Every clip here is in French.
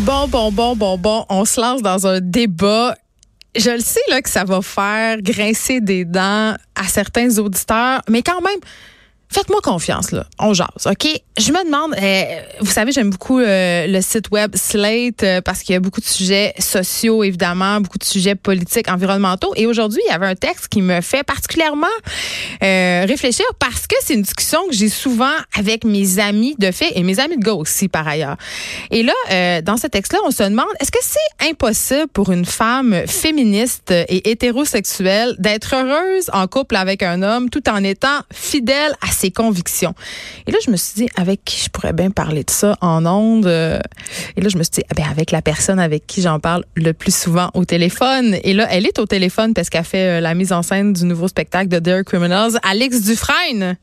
Bon, bon, bon, bon, bon, on se lance dans un débat. Je le sais là que ça va faire grincer des dents à certains auditeurs, mais quand même, Faites-moi confiance, là. On jase, OK? Je me demande, euh, vous savez, j'aime beaucoup euh, le site web Slate euh, parce qu'il y a beaucoup de sujets sociaux, évidemment, beaucoup de sujets politiques, environnementaux. Et aujourd'hui, il y avait un texte qui me fait particulièrement réfléchir parce que c'est une discussion que j'ai souvent avec mes amis de fait et mes amis de gars aussi, par ailleurs. Et là, dans ce texte-là, on se demande, est-ce que c'est impossible pour une femme féministe et hétérosexuelle d'être heureuse en couple avec un homme tout en étant fidèle à ses convictions. Et là, je me suis dit, avec qui je pourrais bien parler de ça en ondes? Euh, et là, je me suis dit, ah ben, avec la personne avec qui j'en parle le plus souvent au téléphone. Et là, elle est au téléphone parce qu'elle fait euh, la mise en scène du nouveau spectacle de Dare Criminals. Alex Dufresne.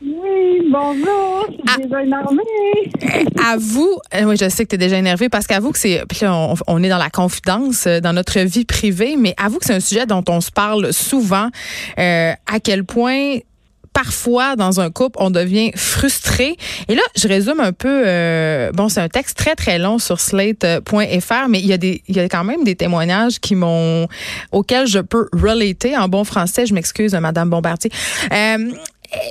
Oui, bonjour, je suis ah. déjà énervée. À vous, euh, oui, je sais que tu es déjà énervée parce qu'avoue que c'est. Puis là, on, est dans la confidence, dans notre vie privée, mais avoue que c'est un sujet dont on se parle souvent. à quel point parfois dans un couple, on devient frustré. Et là, je résume un peu. Euh, bon, c'est un texte très très long sur slate.fr, mais il y a des, il y a quand même des témoignages qui m'ont, auxquels je peux relater en bon français. Je m'excuse, Madame Bombardier. Euh,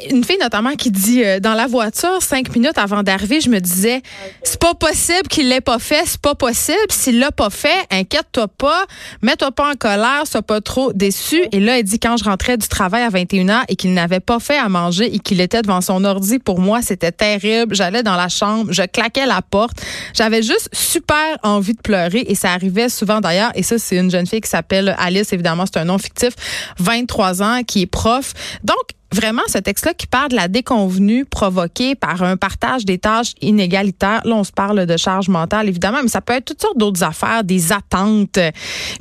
une fille notamment qui dit euh, dans la voiture cinq minutes avant d'arriver, je me disais c'est pas possible qu'il l'ait pas fait, c'est pas possible. S'il l'a pas fait, inquiète-toi pas, mets-toi pas en colère, sois pas trop déçu. Et là, elle dit quand je rentrais du travail à 21h et qu'il n'avait pas fait à manger et qu'il était devant son ordi, pour moi c'était terrible. J'allais dans la chambre, je claquais la porte, j'avais juste super envie de pleurer et ça arrivait souvent d'ailleurs. Et ça, c'est une jeune fille qui s'appelle Alice, évidemment, c'est un nom fictif, 23 ans, qui est prof. Donc vraiment ce texte-là qui parle de la déconvenue provoquée par un partage des tâches inégalitaires. Là, on se parle de charge mentale, évidemment, mais ça peut être toutes sortes d'autres affaires, des attentes.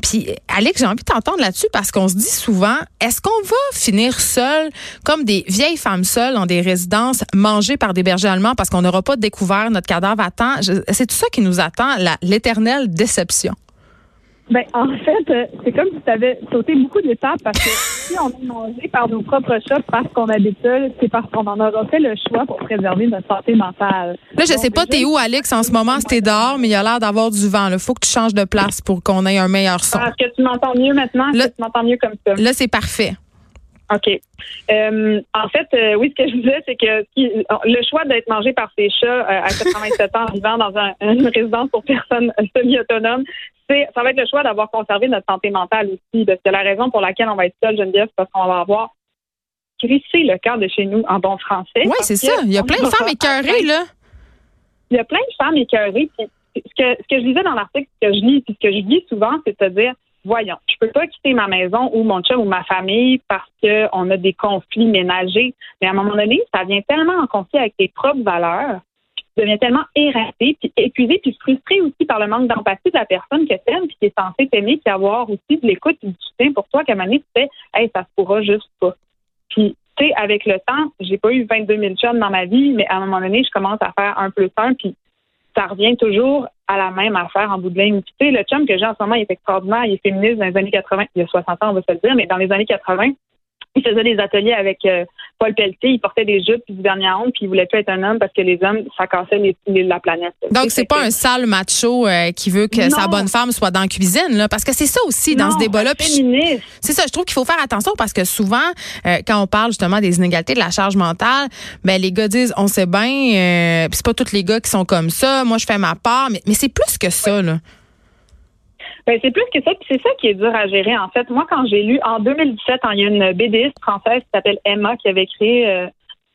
Puis, Alex, j'ai envie de t'entendre là-dessus parce qu'on se dit souvent, est-ce qu'on va finir seul, comme des vieilles femmes seules dans des résidences, mangées par des bergers allemands parce qu'on n'aura pas découvert notre cadavre à temps? C'est tout ça qui nous attend, l'éternelle déception. Ben, en fait, euh, c'est comme si tu avais sauté beaucoup d'étapes parce que si on est mangé par nos propres chats parce qu'on habite seul, c'est parce qu'on en aura fait le choix pour préserver notre santé mentale. Là, je sais pas, t'es où, Alex, en ce moment, t'es dehors, mais il y a l'air d'avoir du vent. Il faut que tu changes de place pour qu'on ait un meilleur son. Est-ce que tu m'entends mieux maintenant? Que tu m'entends mieux comme ça? Là, c'est parfait. OK. Euh, en fait, euh, oui, ce que je disais, c'est que le choix d'être mangé par ces chats à 87 ans vivant dans une résidence pour personnes semi-autonomes, ça va être le choix d'avoir conservé notre santé mentale aussi. Parce que la raison pour laquelle on va être seul, Geneviève, c'est parce qu'on va avoir crissé le cœur de chez nous en bon français. Oui, c'est ça. Il y a plein de femmes écœurées, là. Il y a plein de femmes écœurées. ce que, ce que je disais dans l'article, ce que je lis, puis ce que je dis souvent, c'est de dire, voyons, peux pas quitter ma maison ou mon chum ou ma famille parce qu'on a des conflits ménagers. Mais à un moment donné, ça vient tellement en conflit avec tes propres valeurs devient tellement érasé, puis épuisé, puis frustré aussi par le manque d'empathie de la personne que t'aimes, puis qui est censée t'aimer, puis avoir aussi de l'écoute et du soutien pour toi, qu'à un moment donné, tu fais, hey, ça se pourra juste pas. Puis, tu sais, avec le temps, j'ai pas eu 22 000 chums dans ma vie, mais à un moment donné, je commence à faire un plus un, puis ça revient toujours à la même affaire en bout de ligne. Tu sais, le chum que j'ai en ce moment, est extraordinaire, il est féministe dans les années 80, il y a 60 ans, on va se le dire, mais dans les années 80, il faisait des ateliers avec euh, Paul Pelletier. Il portait des jupes puis du dernier honte, puis il voulait plus être un homme parce que les hommes, ça cassait les, la planète. Donc, c'est pas un sale macho euh, qui veut que sa bonne femme soit dans la cuisine, là, parce que c'est ça aussi dans ce débat-là. C'est ça, je trouve qu'il faut faire attention parce que souvent, euh, quand on parle justement des inégalités, de la charge mentale, ben les gars disent, on sait bien, euh, c'est pas tous les gars qui sont comme ça. Moi, je fais ma part, mais, mais c'est plus que ça, là. Ben, c'est plus que ça, puis c'est ça qui est dur à gérer. En fait, moi, quand j'ai lu en 2017, il y a une BDiste française qui s'appelle Emma qui avait créé euh,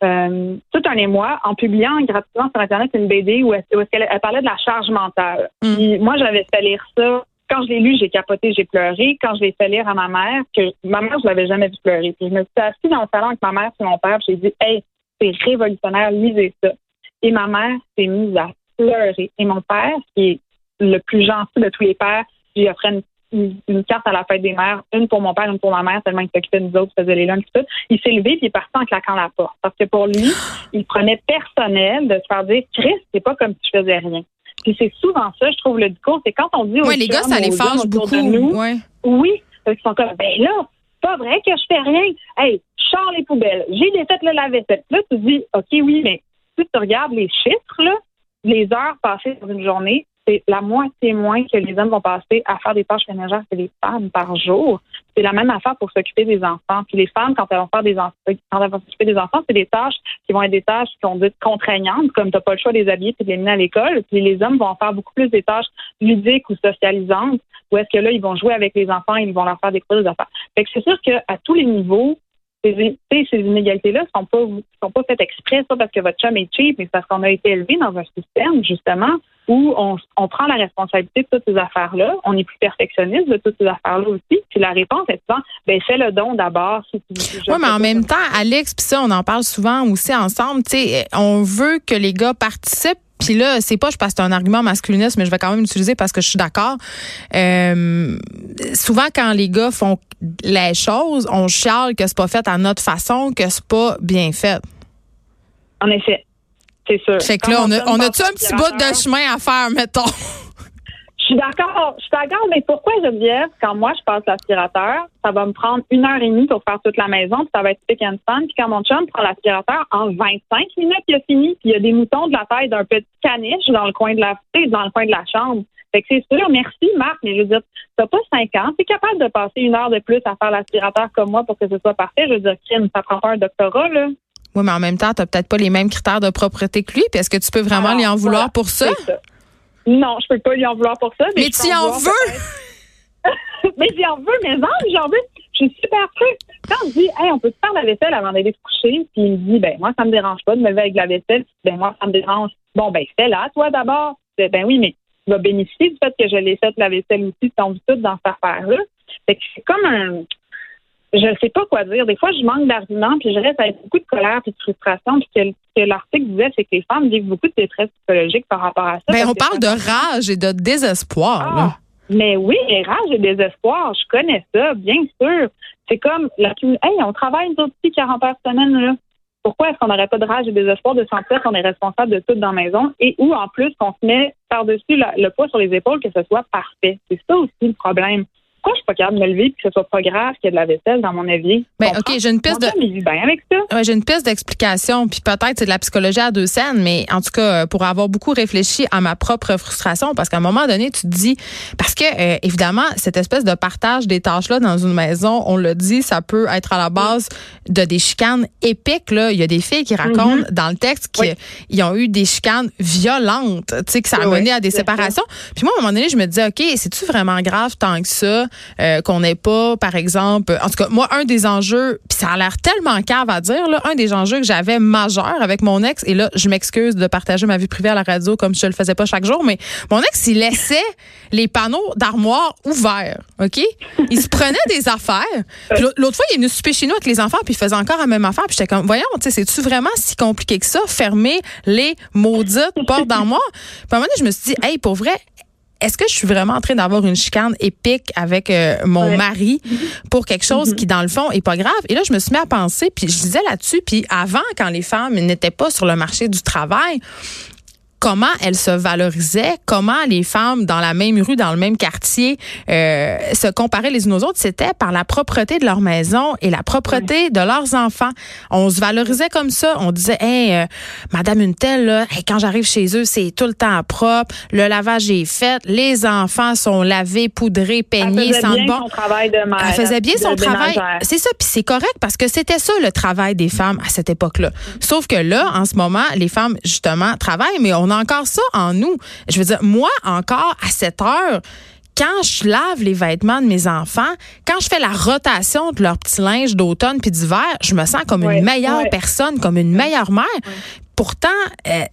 euh, tout un émoi en publiant gratuitement sur Internet une BD où, elle, elle, parlait de la charge mentale. Mm. moi, j'avais fait lire ça. Quand je l'ai lu, j'ai capoté, j'ai pleuré. Quand je l'ai fait lire à ma mère, que ma mère, je l'avais jamais vu pleurer. Puis je me suis assise dans le salon avec ma mère et mon père, j'ai dit, hey, c'est révolutionnaire, lisez ça. Et ma mère s'est mise à pleurer. Et mon père, qui est le plus gentil de tous les pères. J'ai offert une, une, carte à la fête des mères, une pour mon père, une pour ma mère, tellement il s'occupait de nous autres, faisait les lunchs, tout. Il s'est levé puis il est parti en claquant la porte. Parce que pour lui, il prenait personnel de se faire dire, Chris, c'est pas comme si je faisais rien. Puis c'est souvent ça, je trouve, le discours, c'est quand on dit aux ouais, les gars, ça les fâche beaucoup. Nous, ouais. Oui, ils sont comme, ben là, pas vrai que je fais rien. Hey, je sors les poubelles. J'ai défait le lave-vaisselle. Là, tu dis, OK, oui, mais si tu regardes les chiffres, là, les heures passées dans une journée, c'est la moitié moins que les hommes vont passer à faire des tâches ménagères que les femmes par jour. C'est la même affaire pour s'occuper des enfants. Puis les femmes, quand elles vont faire des enfants, quand elles vont s'occuper des enfants, c'est des tâches qui vont être des tâches qui vont être contraignantes, comme tu n'as pas le choix de les habiller et de les mener à l'école. Puis les hommes vont faire beaucoup plus des tâches ludiques ou socialisantes, où est-ce que là, ils vont jouer avec les enfants ils vont leur faire découvrir des affaires. Fait que c'est sûr qu'à tous les niveaux, ces, inégalités-là sont pas sont pas faites exprès, ça parce que votre chum est cheap, mais parce qu'on a été élevé dans un système, justement, où on, on prend la responsabilité de toutes ces affaires-là, on est plus perfectionniste de toutes ces affaires-là aussi. Puis la réponse est souvent, ben fais le don d'abord. Si oui, mais en même temps, Alex, puis ça, on en parle souvent aussi ensemble. Tu sais, on veut que les gars participent puis là, c'est pas je passe un argument masculiniste, mais je vais quand même l'utiliser parce que je suis d'accord. Euh, souvent, quand les gars font les choses, on chiale que c'est pas fait à notre façon, que c'est pas bien fait. En effet, c'est sûr. Fait que là, on a, on a-tu un petit bout de chemin à faire, mettons? Je suis d'accord. Je suis d'accord, mais pourquoi Geneviève, quand moi je passe l'aspirateur, ça va me prendre une heure et demie pour faire toute la maison, puis ça va être pick and span, puis quand mon chum prend l'aspirateur, en 25 minutes, il a fini, puis il y a des moutons de la taille d'un petit caniche dans le coin de la dans le coin de la chambre. Fait que c'est sûr, merci Marc, mais je veux dire, t'as pas cinq ans, t'es capable de passer une heure de plus à faire l'aspirateur comme moi pour que ce soit parfait. Je veux dire, Kim, ça prend pas un doctorat, là. Oui, mais en même temps, t'as peut-être pas les mêmes critères de propreté que lui, puis est-ce que tu peux vraiment ah, lui en vouloir pour ça? Non, je peux pas lui en vouloir pour ça. Mais, tu en veux? mais j'en veux, mais non, j'en veux. Je suis super truc. Quand on dit, hey, on peut faire la vaisselle avant d'aller se coucher, puis il me dit, ben, moi, ça me dérange pas de me lever avec la vaisselle, ben, moi, ça me dérange. Bon, ben, fais-la, toi, d'abord. Ben oui, mais vas bénéficier du fait que je l'ai faite la vaisselle aussi, tombe tout dans cette affaire-là. c'est comme un, je sais pas quoi dire. Des fois, je manque d'arguments, puis je reste avec beaucoup de colère et de frustration. Puis que, que l'article disait, c'est que les femmes vivent beaucoup de détresse psychologique par rapport à ça. Mais ben, on parle de rage et de désespoir. Ah, mais oui, rage et désespoir, je connais ça, bien sûr. C'est comme, la, hey, on travaille nous autres 40 heures semaine, là. Pourquoi est-ce qu'on n'aurait pas de rage et désespoir de sentir qu'on est responsable de tout dans la maison et ou en plus qu'on se met par-dessus le poids sur les épaules que ce soit parfait? C'est ça aussi le problème pourquoi je suis pas capable de me lever et que ce soit pas grave qu'il y ait de la vaisselle dans mon évier? Ben, OK, j'ai une piste de. j'ai une piste d'explication, puis peut-être c'est de la psychologie à deux scènes, mais en tout cas, pour avoir beaucoup réfléchi à ma propre frustration, parce qu'à un moment donné, tu te dis, parce que, euh, évidemment, cette espèce de partage des tâches-là dans une maison, on le dit, ça peut être à la base de des chicanes épiques, là. Il y a des filles qui racontent mm-hmm. dans le texte qu'ils ont eu des chicanes violentes, tu sais, que ça a mené à des séparations. Puis moi, à un moment donné, je me dis, OK, c'est-tu vraiment grave tant que ça? Euh, qu'on n'ait pas, par exemple, en tout cas, moi, un des enjeux, puis ça a l'air tellement cave à dire, là, un des enjeux que j'avais majeur avec mon ex, et là, je m'excuse de partager ma vie privée à la radio comme je le faisais pas chaque jour, mais mon ex, il laissait les panneaux d'armoire ouverts, OK? Il se prenait des affaires. L'autre fois, il est venu souper chez nous avec les enfants, puis il faisait encore la même affaire, puis j'étais comme, voyons, tu sais, c'est-tu vraiment si compliqué que ça, fermer les maudites portes d'armoire? Puis à un moment donné, je me suis dit, hey, pour vrai, est-ce que je suis vraiment en train d'avoir une chicane épique avec euh, mon mari pour quelque chose mm-hmm. qui, dans le fond, est pas grave? Et là, je me suis mis à penser, puis je disais là-dessus, puis avant, quand les femmes n'étaient pas sur le marché du travail, comment elles se valorisaient, comment les femmes dans la même rue, dans le même quartier, euh, se comparaient les unes aux autres, c'était par la propreté de leur maison et la propreté de leurs enfants. On se valorisait comme ça. On disait, hey, euh, Madame une telle, là, quand j'arrive chez eux, c'est tout le temps propre, le lavage est fait, les enfants sont lavés, poudrés, peignés, sans bon. Son travail de mère, Elle faisait bien son travail. C'est ça, puis c'est correct parce que c'était ça le travail des femmes à cette époque-là. Sauf que là, en ce moment, les femmes justement travaillent, mais on encore ça en nous. Je veux dire, moi, encore à cette heure, quand je lave les vêtements de mes enfants, quand je fais la rotation de leur petit linge d'automne puis d'hiver, je me sens comme une meilleure personne, comme une meilleure mère. Pourtant, euh,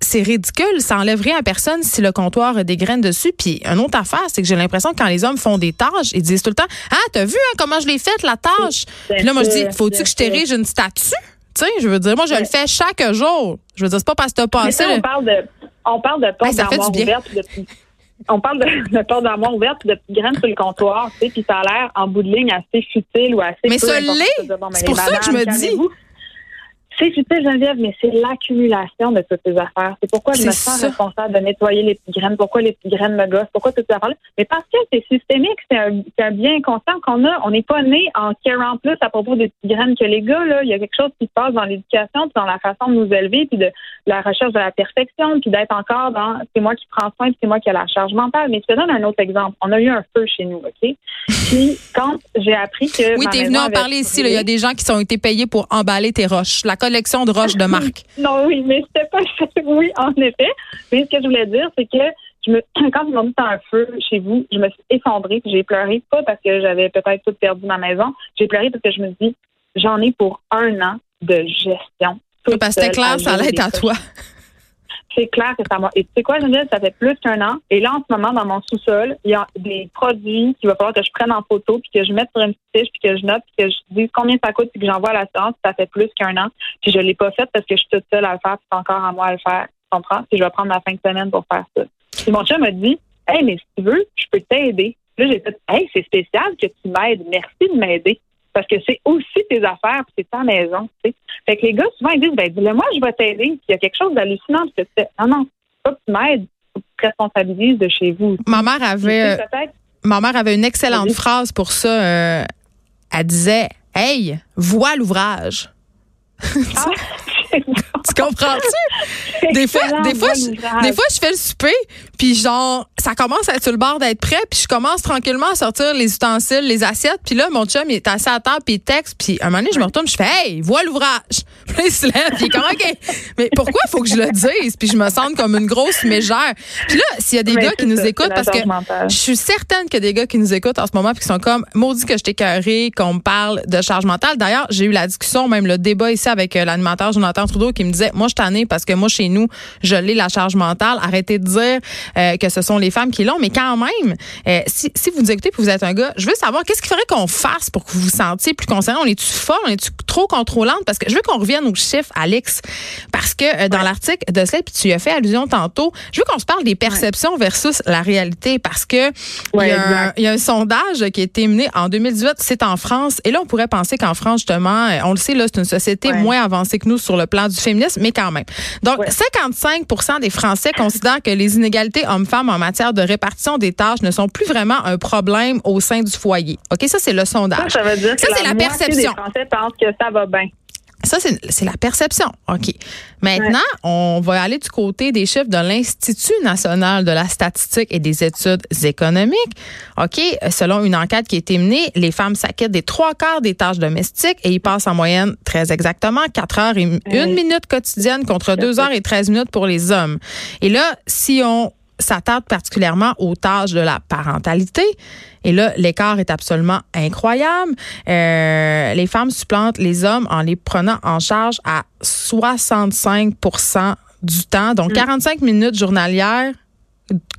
c'est ridicule, ça enlève rien à personne si le comptoir a des graines dessus. Puis une autre affaire, c'est que j'ai l'impression que quand les hommes font des tâches, ils disent tout le temps Ah, t'as vu hein, comment je l'ai faite la tâche? Puis là, moi je dis, faut-tu que je t'érige une statue? Tu sais, je veux dire, moi, je le fais chaque jour. Je veux dire, c'est pas parce que t'as passé. on parle de, on parle de porte d'armoire ouverte. on parle de, de porte d'armoire ouverte, de petites graines sur le comptoir, tu sais, puis ça a l'air en bout de ligne assez futile ou assez. Mais ça l'est. C'est pour ça que je me dis. C'est futile, Geneviève, mais c'est l'accumulation de toutes ces affaires. C'est pourquoi je me sens responsable de nettoyer les petites graines, pourquoi les petites graines me gossent, pourquoi toutes ces affaires-là. Mais parce que c'est systémique, c'est un, un, bien constant qu'on a. On n'est pas né en carant plus à propos des petites graines que les gars. Là. Il y a quelque chose qui se passe dans l'éducation, dans la façon de nous élever, puis de la recherche de la perfection, puis d'être encore dans c'est moi qui prends soin, puis c'est moi qui ai la charge mentale. Mais je te donne un autre exemple. On a eu un feu chez nous, OK? Puis quand j'ai appris que. Oui, t'es venu en parler ici. Il y a des gens qui ont été payés pour emballer tes roches. La collection de roches de marque. non, oui, mais c'était pas. oui, en effet. Mais ce que je voulais dire, c'est que je me, quand ils m'ont mis un feu chez vous, je me suis effondrée, j'ai pleuré, pas parce que j'avais peut-être tout perdu ma maison, j'ai pleuré parce que je me dis, j'en ai pour un an de gestion. Parce que c'était clair, ça allait être à toi c'est clair que ça m'a. Et tu sais quoi, Geneviève, ça fait plus qu'un an. Et là, en ce moment, dans mon sous-sol, il y a des produits qu'il va falloir que je prenne en photo, puis que je mette sur une fiche, puis que je note, puis que je dise combien ça coûte, puis que j'envoie à la séance. Ça fait plus qu'un an. Puis je l'ai pas fait parce que je suis toute seule à le faire, puis c'est encore à moi à le faire. Tu comprends? Puis je vais prendre ma fin de semaine pour faire ça. Puis mon chum m'a dit, hey, mais si tu veux, je peux t'aider. Là, j'ai fait, hey, c'est spécial que tu m'aides. Merci de m'aider parce que c'est aussi tes affaires, puis c'est ta maison. Tu sais. Fait que les gars, souvent, ils disent, ben, dis-le moi, je vais t'aider. Il y a quelque chose d'hallucinant. Puis tu non, non, pas que tu m'aides, que tu te responsabilises de chez vous. Ma mère avait, ma mère avait une excellente phrase pour ça. Euh, elle disait, hey, vois l'ouvrage. Ah. tu comprends-tu? Des fois, des fois, je, des fois, je fais le souper, puis genre, ça commence à être sur le bord d'être prêt, puis je commence tranquillement à sortir les ustensiles, les assiettes, puis là, mon chum, il est assis à table, puis il texte, puis un moment donné, je me retourne, je fais, hey, vois l'ouvrage. Puis il se lève, puis il est comme, OK. Mais pourquoi il faut que je le dise? Puis je me sente comme une grosse mégère. Puis là, s'il y a des gars qui nous écoutent, parce que je suis certaine qu'il y a des gars qui nous écoutent en ce moment, puis qui sont comme, maudit que je t'ai carré, qu'on me parle de charge mentale. D'ailleurs, j'ai eu la discussion, même le débat ici avec euh, l'animateur Jonathan Trudeau, qui me disait, moi, je t'en ai parce que moi, chez nous, je l'ai la charge mentale. Arrêtez de dire euh, que ce sont les femmes qui l'ont, mais quand même, euh, si, si, vous écoutez et vous êtes un gars, je veux savoir qu'est-ce qu'il faudrait qu'on fasse pour que vous vous sentiez plus concerné. On est-tu fort? On est-tu trop contrôlante? Parce que je veux qu'on revienne aux chiffres, Alex, parce que euh, dans l'article de cela, puis tu y as fait allusion tantôt, je veux qu'on se parle des perceptions versus la réalité parce que il, y a un, sondage qui a été mené en 2018, c'est en France, et là, on pourrait penser qu'en France, justement, on le sait, là, c'est une société moins avancée que nous sur le plan du féminisme, mais quand même. Donc, 55 des Français considèrent que les inégalités hommes-femmes en matière de répartition des tâches ne sont plus vraiment un problème au sein du foyer. OK, ça, c'est le sondage. Ça, veut dire que c'est la, perception. Français pensent que ça va bien. Ça, c'est la perception. OK. Maintenant, on va aller du côté des chiffres de l'Institut national de la statistique et des études économiques. OK. Selon une enquête qui a été menée, les femmes s'acquittent des trois quarts des tâches domestiques et ils passent en moyenne très exactement 4 heures et une minute quotidienne contre 2 heures et 13 minutes pour les hommes. Et là, si on s'attarde particulièrement aux tâches de la parentalité. Et là, l'écart est absolument incroyable. Euh, les femmes supplantent les hommes en les prenant en charge à 65% du temps, donc 45 mm. minutes journalières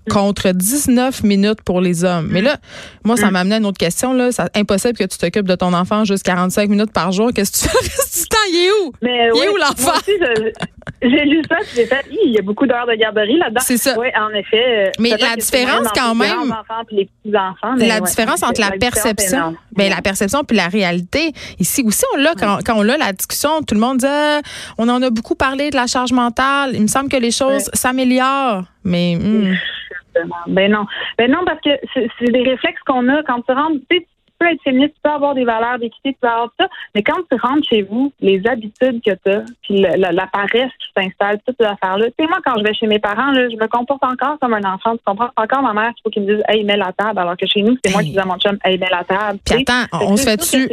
contre 19 minutes pour les hommes. Mais là, moi, ça mm. m'amenait à une autre question. Là. C'est impossible que tu t'occupes de ton enfant juste 45 minutes par jour. Qu'est-ce que tu fais du temps? Il est où? Mais il est où l'enfant? J'ai lu ça, j'ai fait, il y a beaucoup d'heures de garderie là-dedans. C'est ça. Oui, en effet. Euh, mais la différence quand même. Les enfants, la différence entre la, perception, ben, la perception puis la réalité. Ici aussi, on l'a quand, quand, on a la discussion, tout le monde dit, ah, on en a beaucoup parlé de la charge mentale. Il me semble que les choses s'améliorent. Mais hmm. ben non, ben non parce que c'est des réflexes qu'on a quand tu rentres. Tu, peux être féministe, tu peux avoir des valeurs d'équité, tu peux avoir tout ça, mais quand tu rentres chez vous, les habitudes que tu as, puis la, paresse qui s'installe, toutes ces affaires-là. Tu sais, moi, quand je vais chez mes parents, là, je me comporte encore comme un enfant. Tu comprends? Encore ma mère, il faut qu'il me dise, hey, mets la table, alors que chez nous, c'est moi qui dis à mon chum, hey, mets la table. Puis attends, on se fait dessus.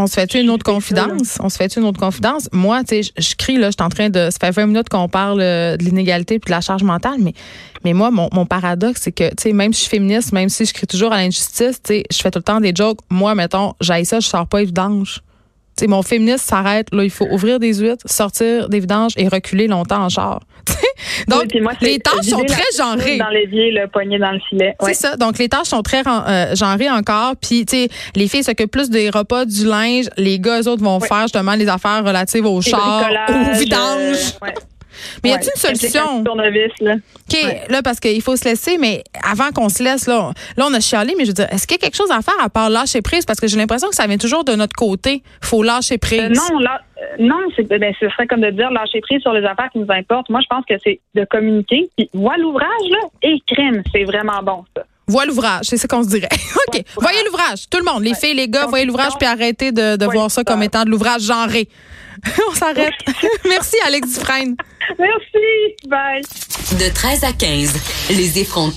On se fait une autre confidence? On se fait une autre confidence? Moi, tu sais, je crie, là, je suis en train de. Ça fait 20 minutes qu'on parle euh, de l'inégalité puis de la charge mentale, mais, mais moi, mon, mon paradoxe, c'est que, tu sais, même si je suis féministe, même si je crie toujours à l'injustice, tu sais, je fais tout le temps des jokes. Moi, mettons, j'aille ça, je sors pas vidange. Tu sais, mon féministe s'arrête. Là, il faut ouvrir des huîtres, sortir des vidanges et reculer longtemps en char. Donc, les tâches sont très genrées. Dans l'évier, le poignet dans le filet. C'est ça. Donc, les tâches sont très euh, genrées encore. Puis, tu sais, les filles s'occupent plus des repas, du linge. Les gars, eux autres, vont faire justement les affaires relatives au char, au vidange. Euh, Mais y a-t-il une solution? là. OK, là, parce qu'il faut se laisser, mais avant qu'on se laisse, là, là, on a chialé, mais je veux dire, est-ce qu'il y a quelque chose à faire à part lâcher prise? Parce que j'ai l'impression que ça vient toujours de notre côté. faut lâcher prise. Euh, non, là, euh, non, c'est, ben, ce serait comme de dire lâcher prise sur les affaires qui nous importent. Moi, je pense que c'est de communiquer. Puis, vois l'ouvrage, là, et crème, c'est vraiment bon, ça. Vois l'ouvrage, c'est ça qu'on se dirait. OK. Voyez l'ouvrage. Tout le monde, les filles, les gars, voyez l'ouvrage, puis arrêtez de, de voir ça comme étant de l'ouvrage genré. On s'arrête. Merci, Alex Dufresne. Merci. Bye. De 13 à 15, les effrontés.